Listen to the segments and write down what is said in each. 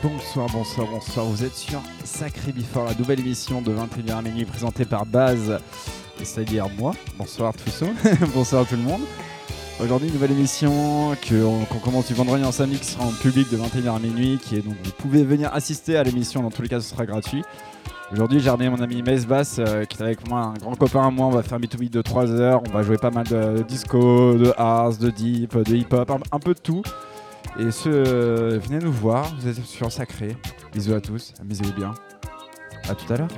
Bonsoir, bonsoir, bonsoir. Vous êtes sur Sacré Before, la nouvelle émission de 21h à minuit présentée par Baz, c'est-à-dire moi. Bonsoir tous, bonsoir tout le monde. Aujourd'hui, nouvelle émission qu'on commence du vendredi en samedi qui sera en public de 21h à minuit. Qui est donc, vous pouvez venir assister à l'émission, dans tous les cas, ce sera gratuit. Aujourd'hui, j'ai ramené mon ami Mace Bass euh, qui est avec moi, un grand copain à moi. On va faire un beat de 3 heures. On va jouer pas mal de disco, de house, de deep, de hip-hop, un, peu de tout. Et euh, venez nous voir, vous êtes sur Sacré. Bisous à tous, amusez-vous bien. A tout à l'heure.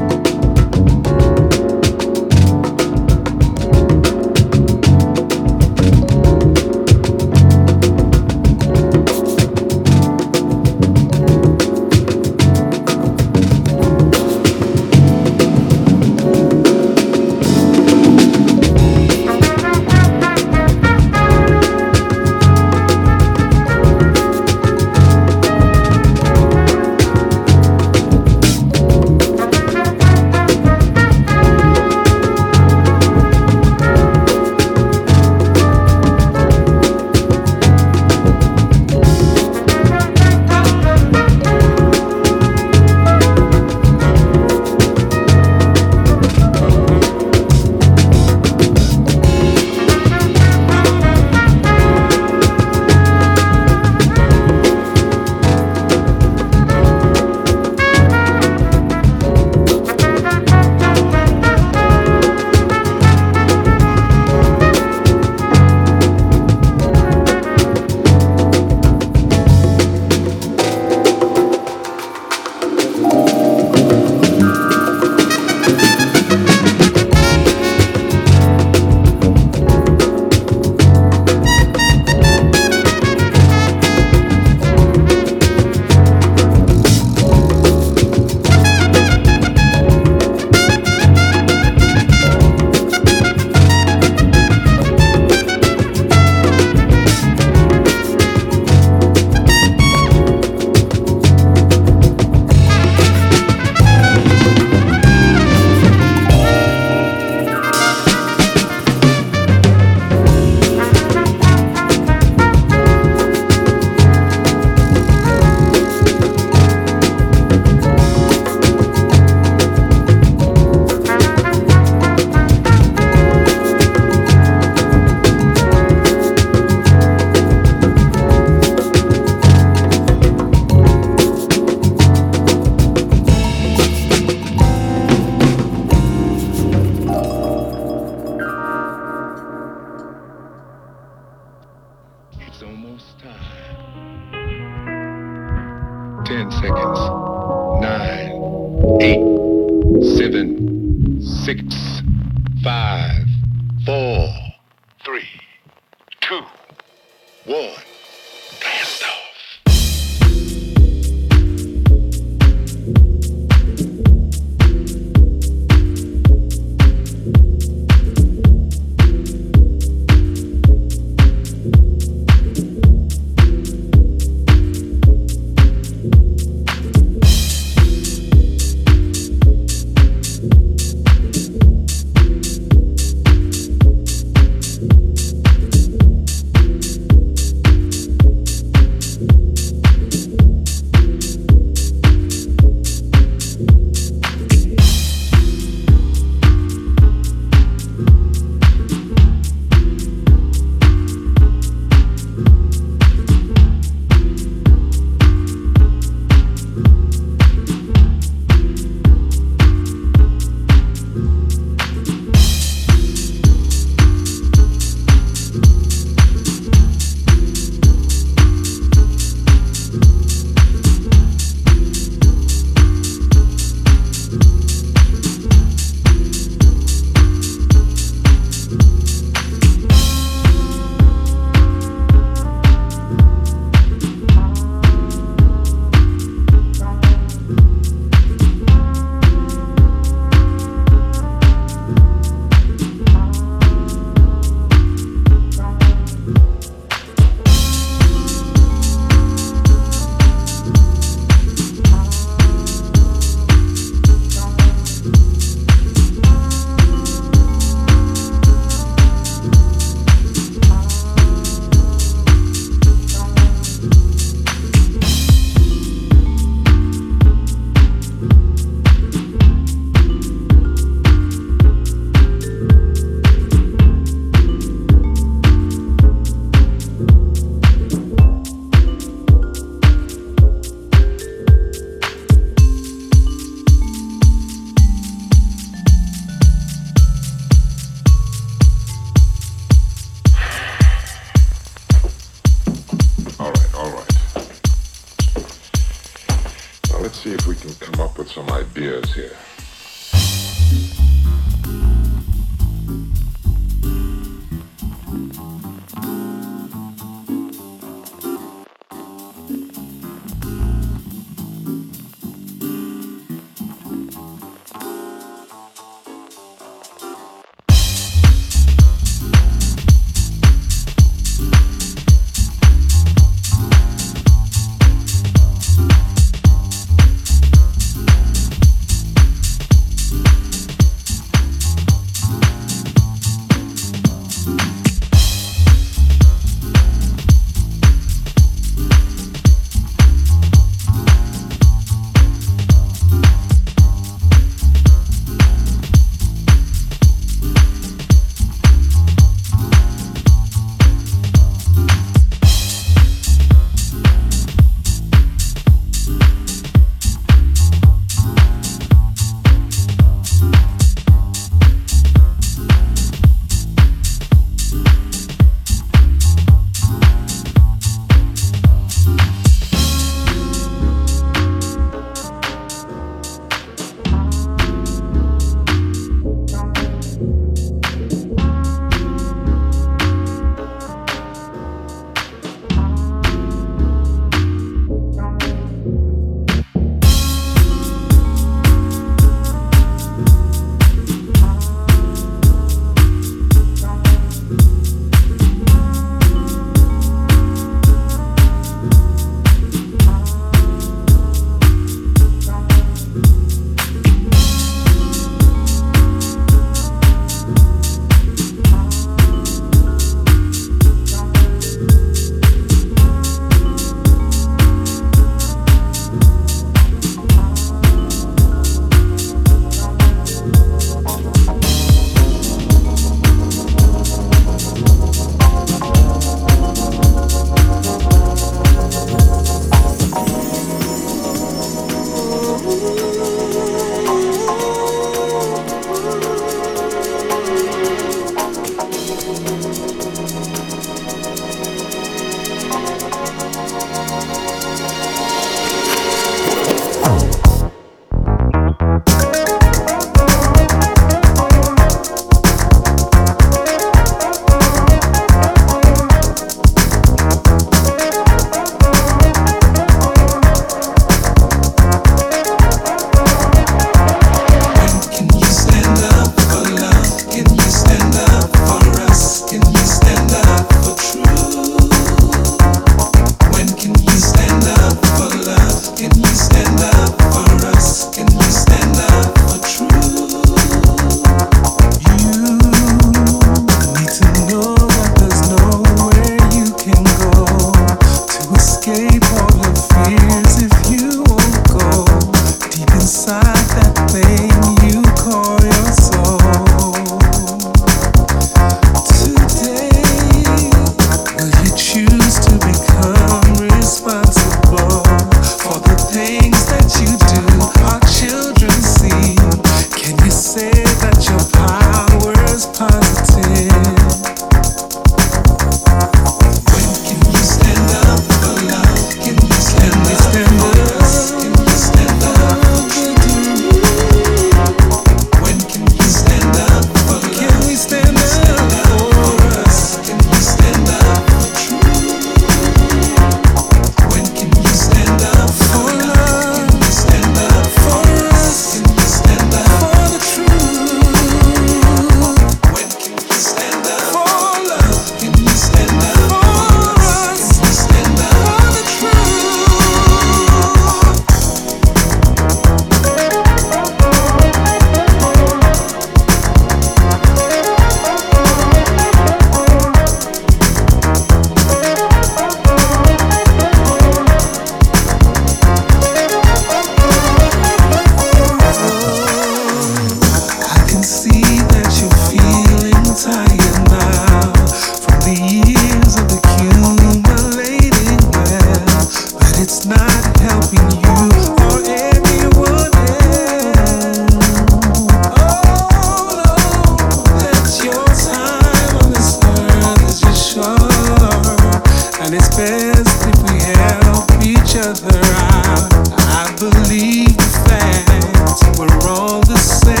the same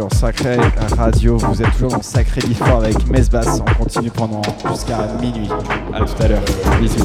sur Sacré Radio. Vous êtes toujours dans Sacré Before avec Mesbass. On continue pendant jusqu'à minuit. À tout à l'heure. Bisous.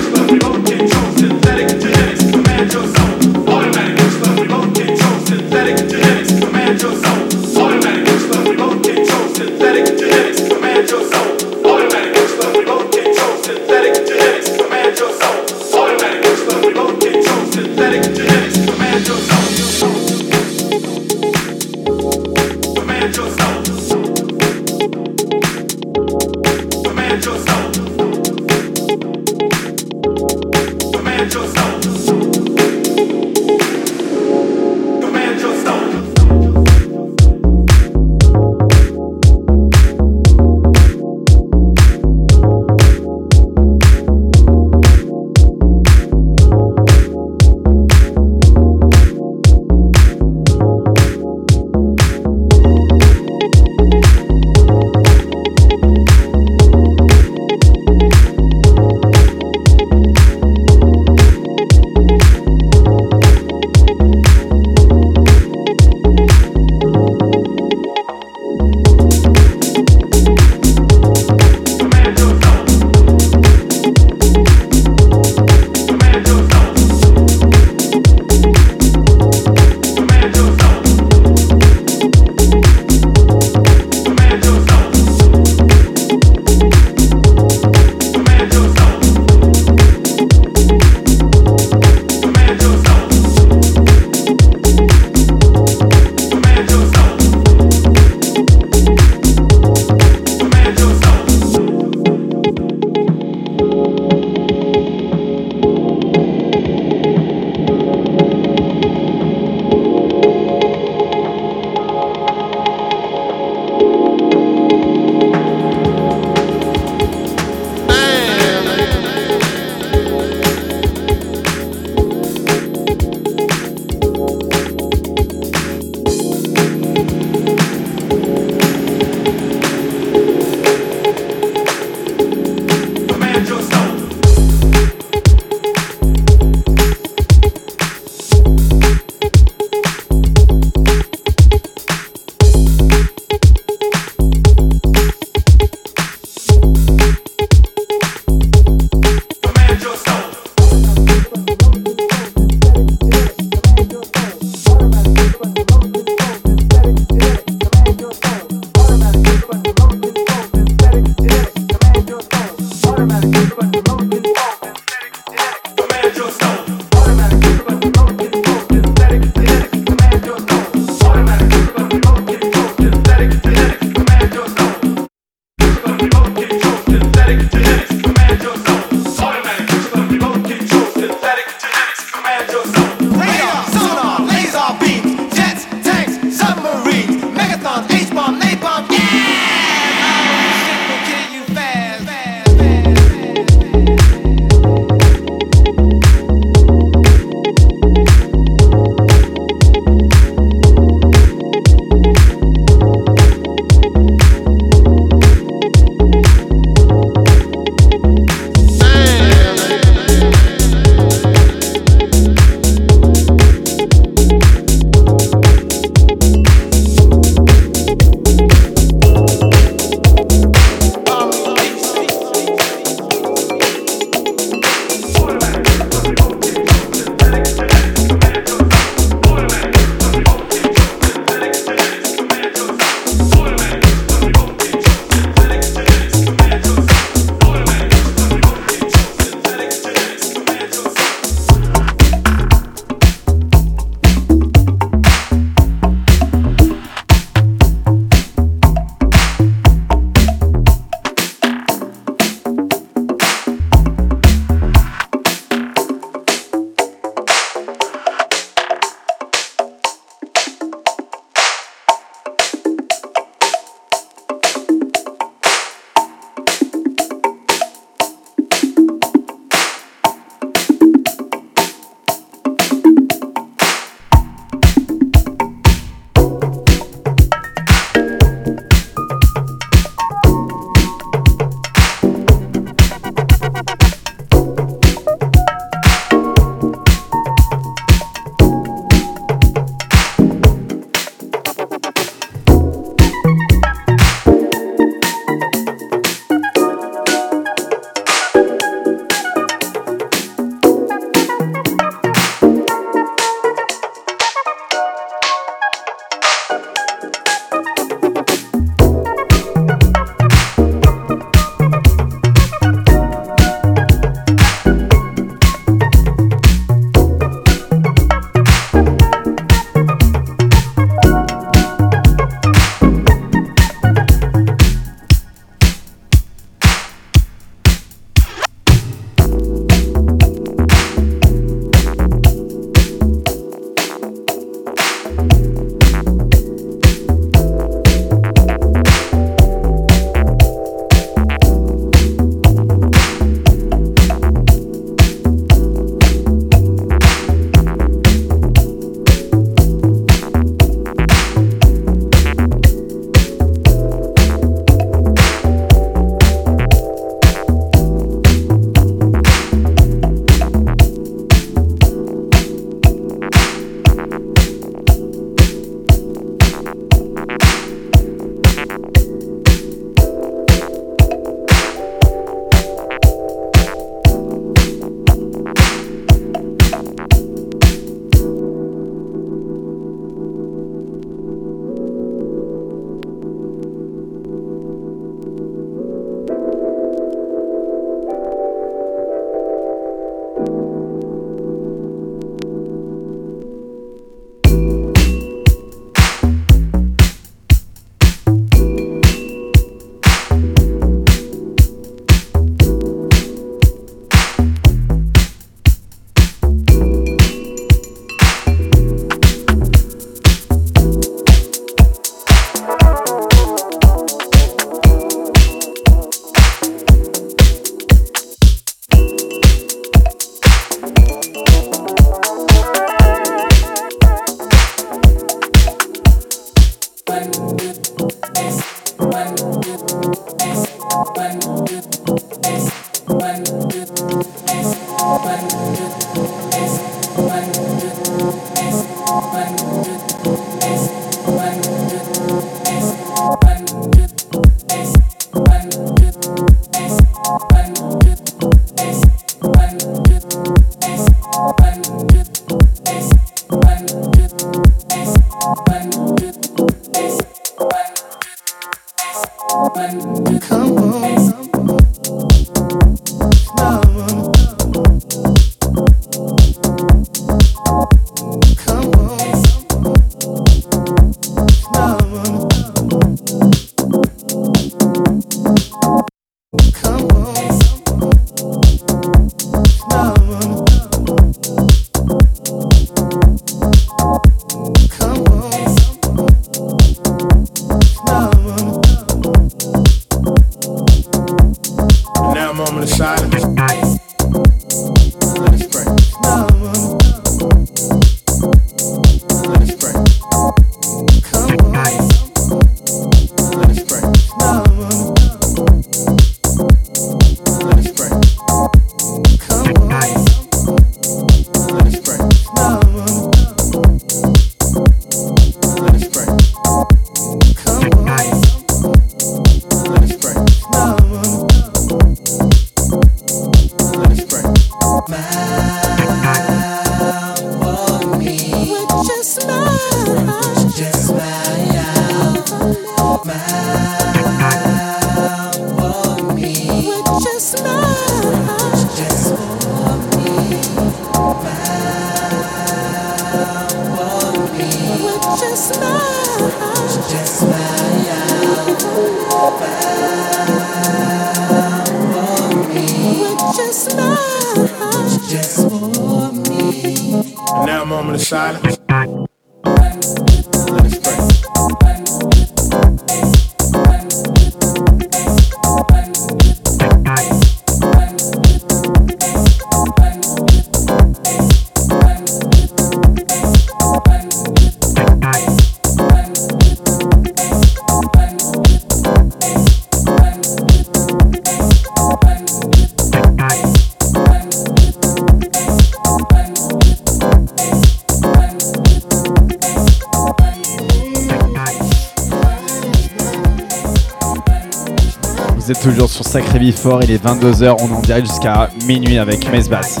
Billy Ford, il est 22h, on en direct jusqu'à minuit avec Mace Bass.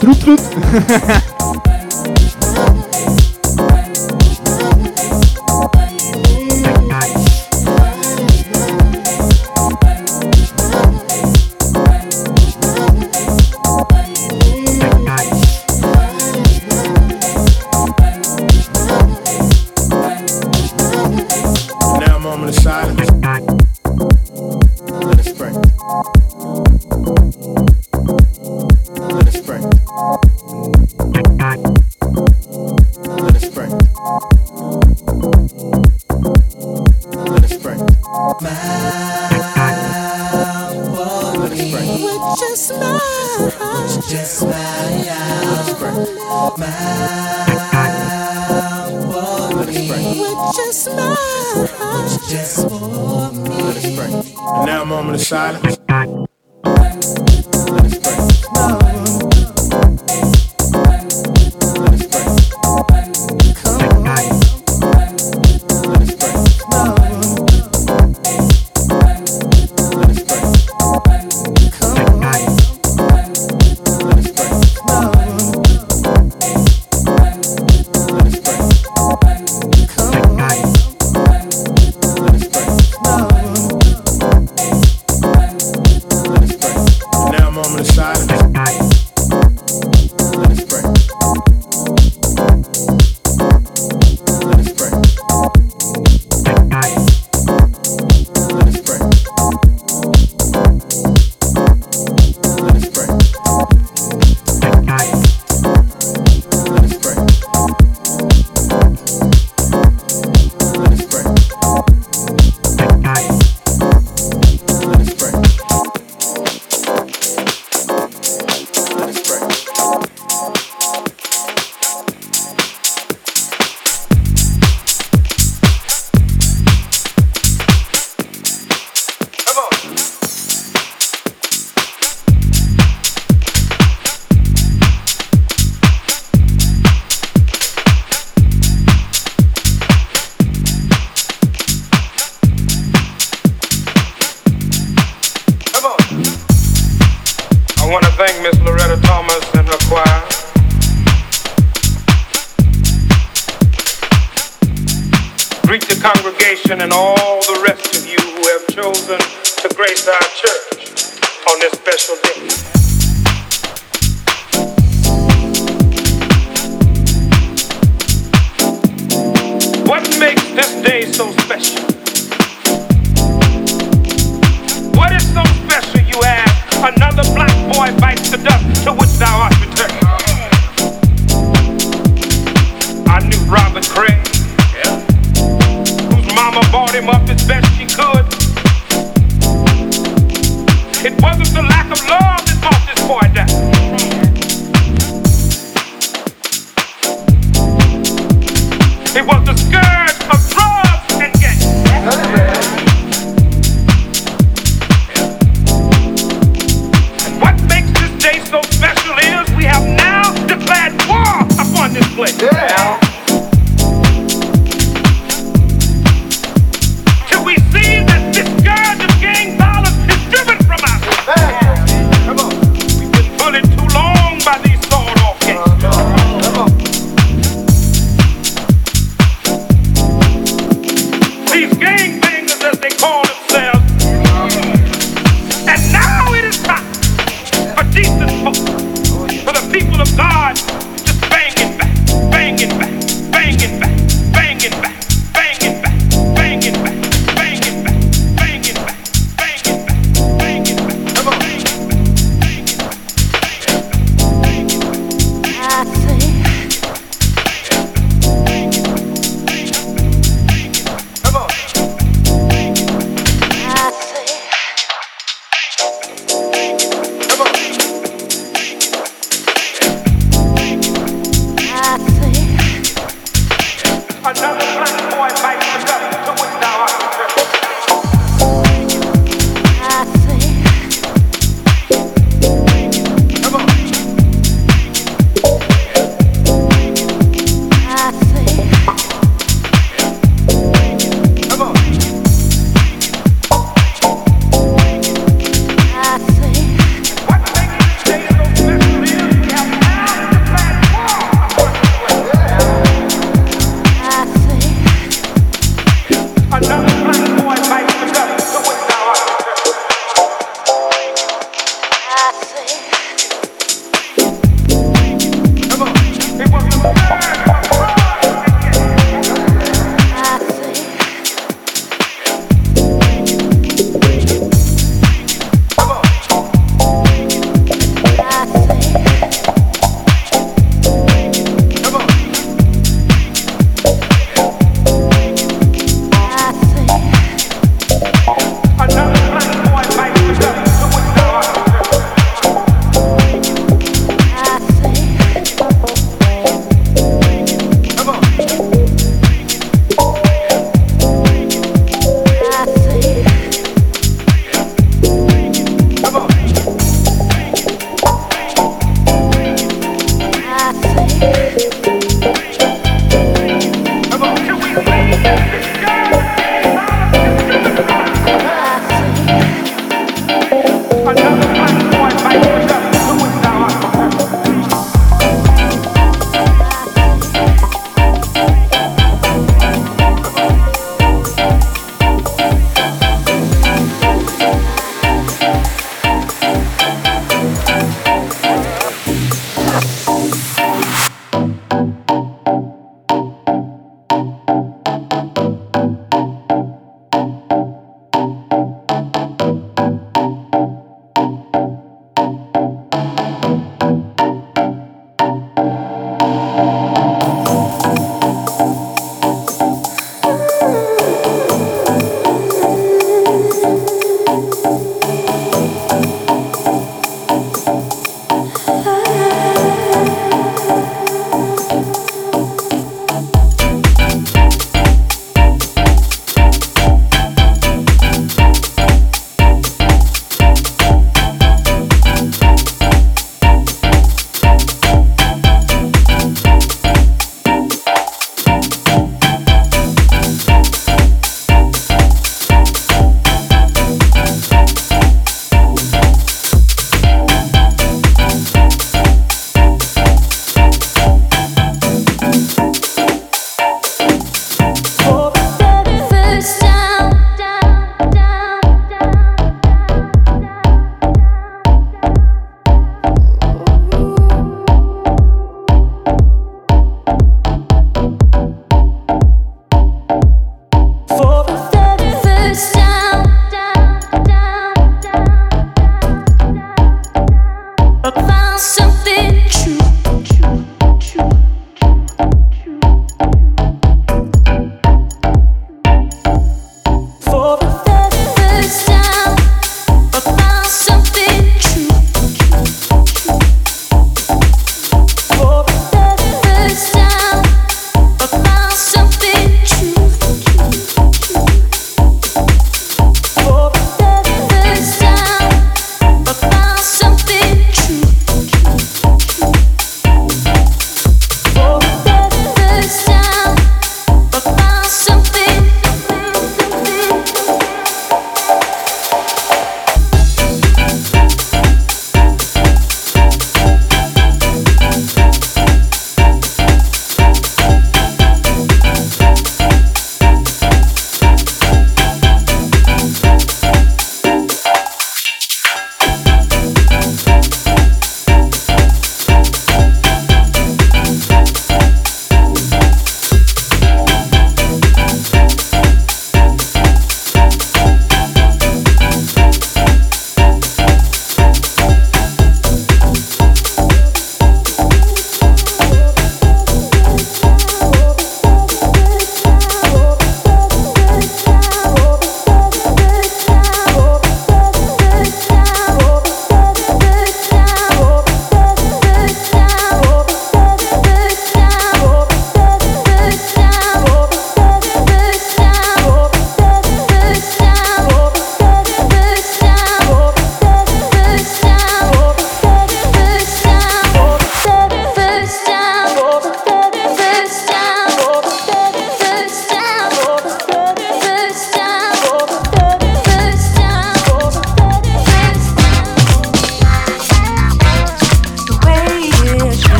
Trout, trout Now a moment of silence.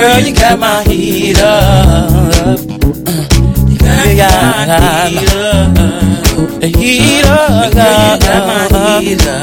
Girl, you got my heat up. You got, got my heat up. Heat up. Girl, you got my heat up.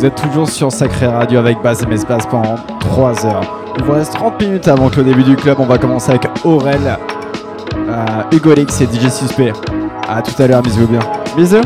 Vous êtes toujours sur Sacré Radio avec Bass et Mespace pendant 3 heures. Il vous reste 30 minutes avant que le début du club, on va commencer avec Aurel, euh, Hugo Lix et DJ Suspect. A tout à l'heure, bisous bien. Bisous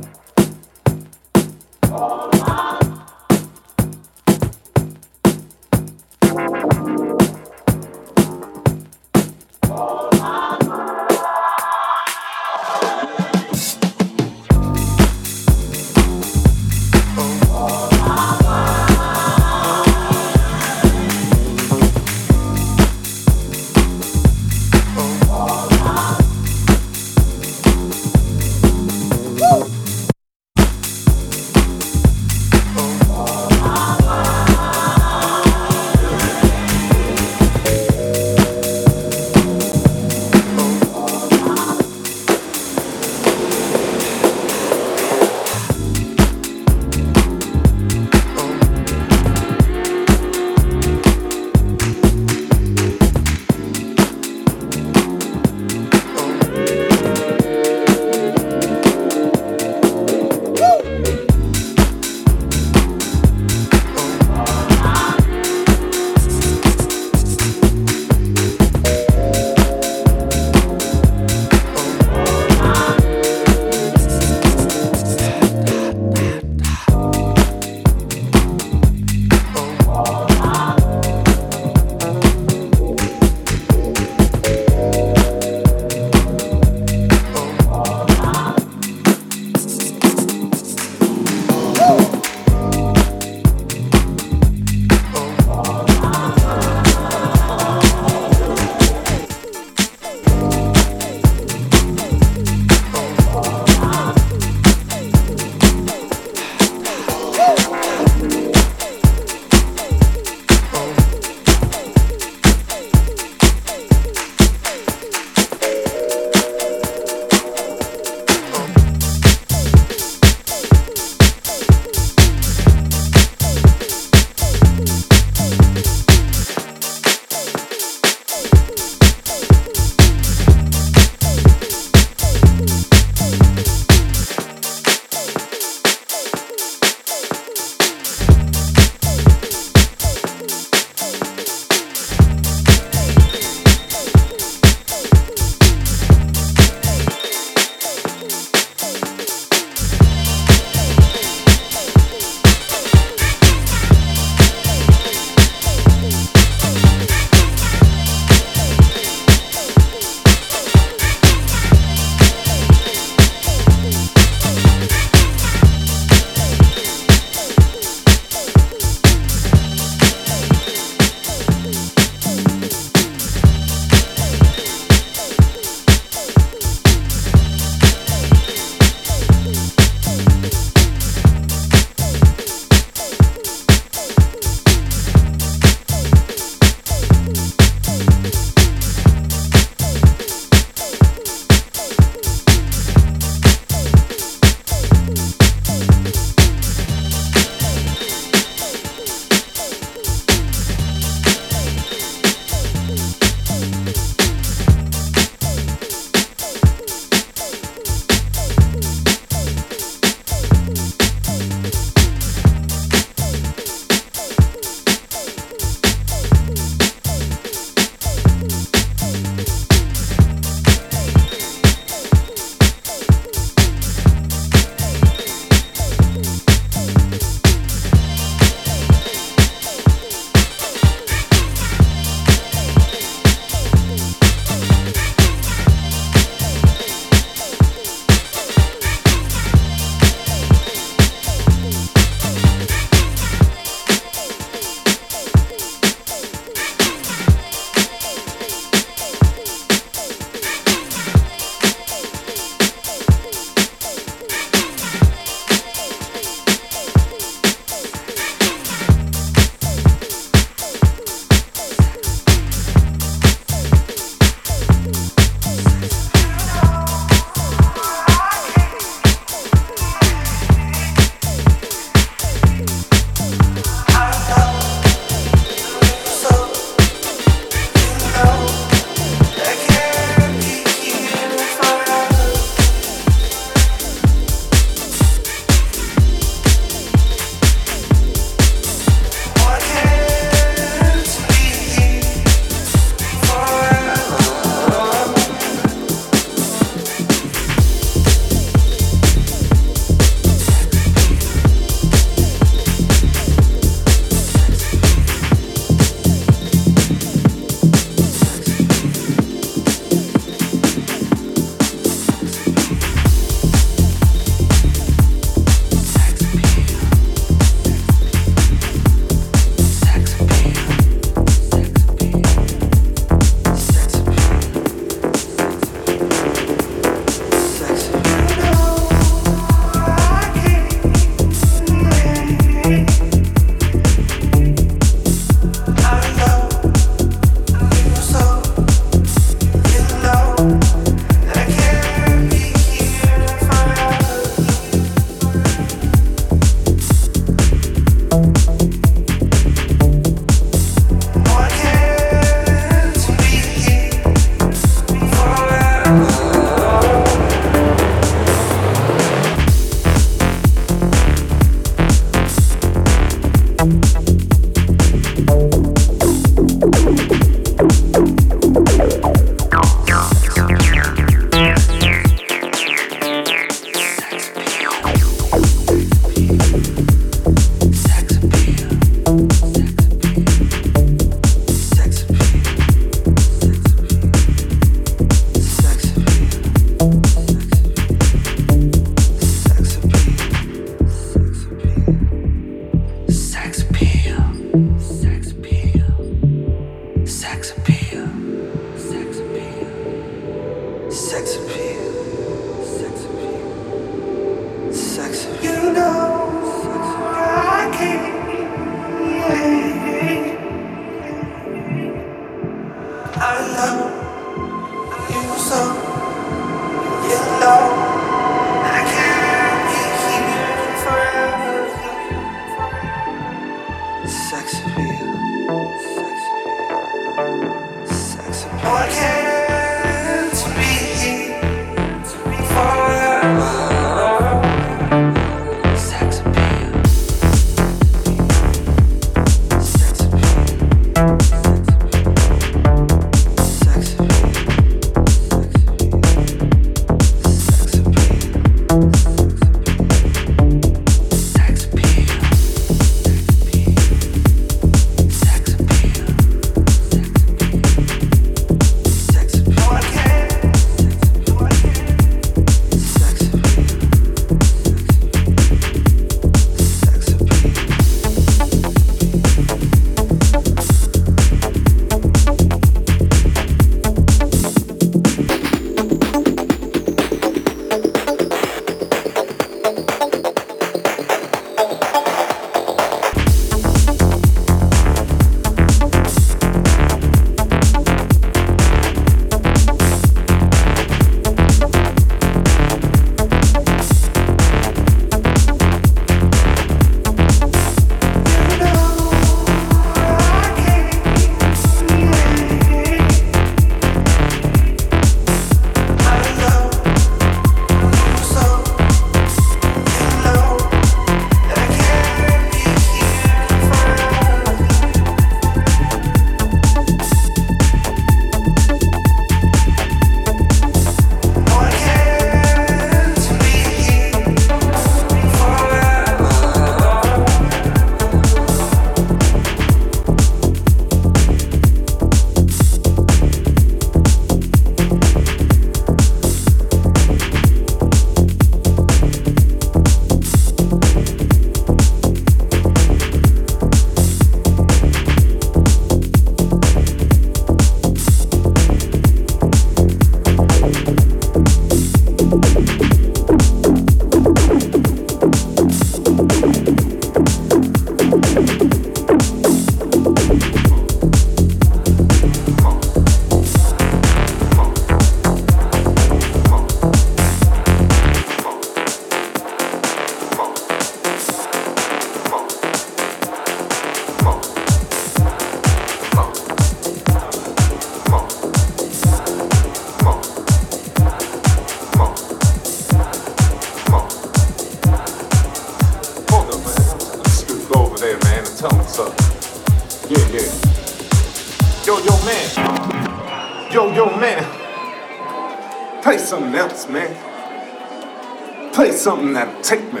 something that'll take me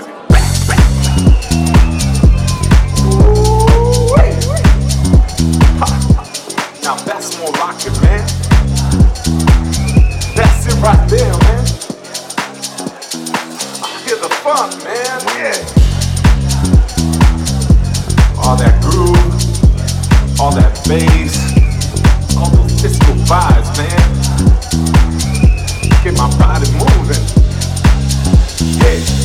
Now that's more rocket, man. That's it right there, man. I hear the funk, man. Yeah. All that groove, all that bass, all those physical vibes, man. Get my body moving. Hey.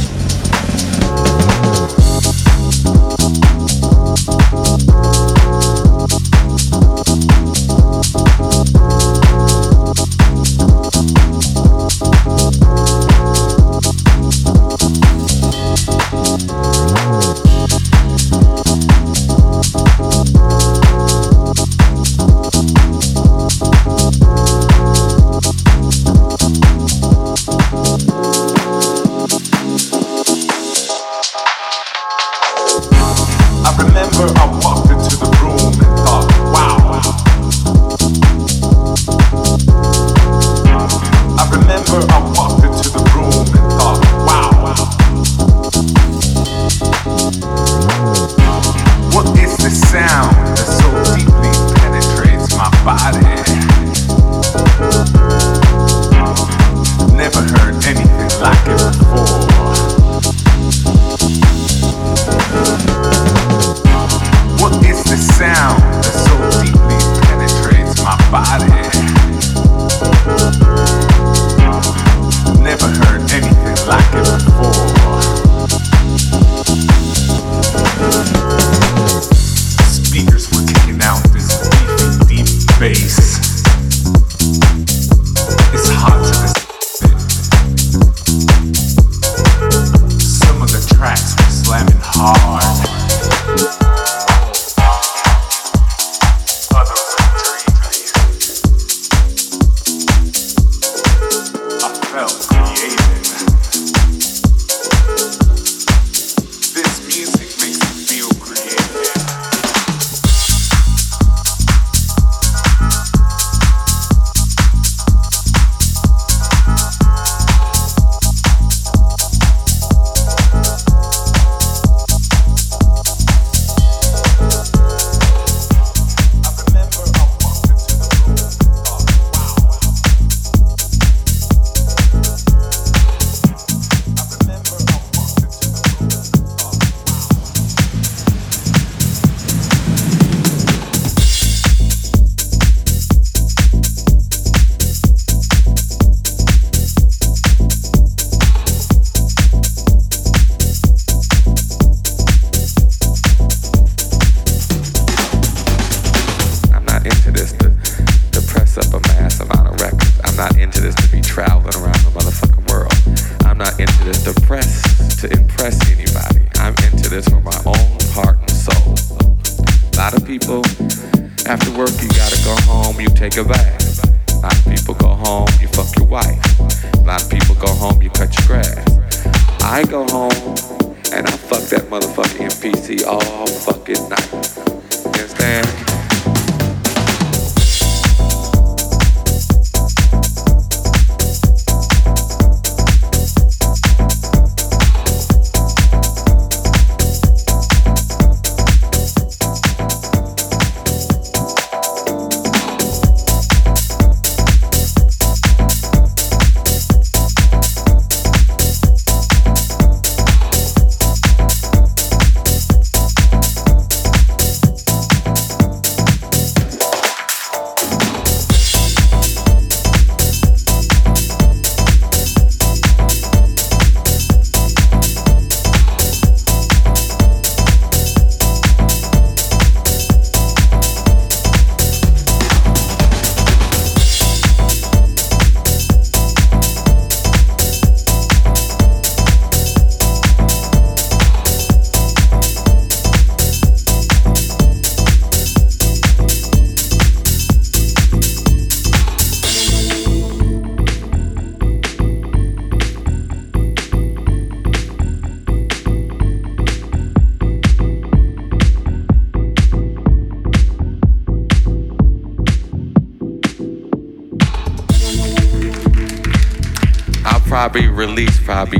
Happy.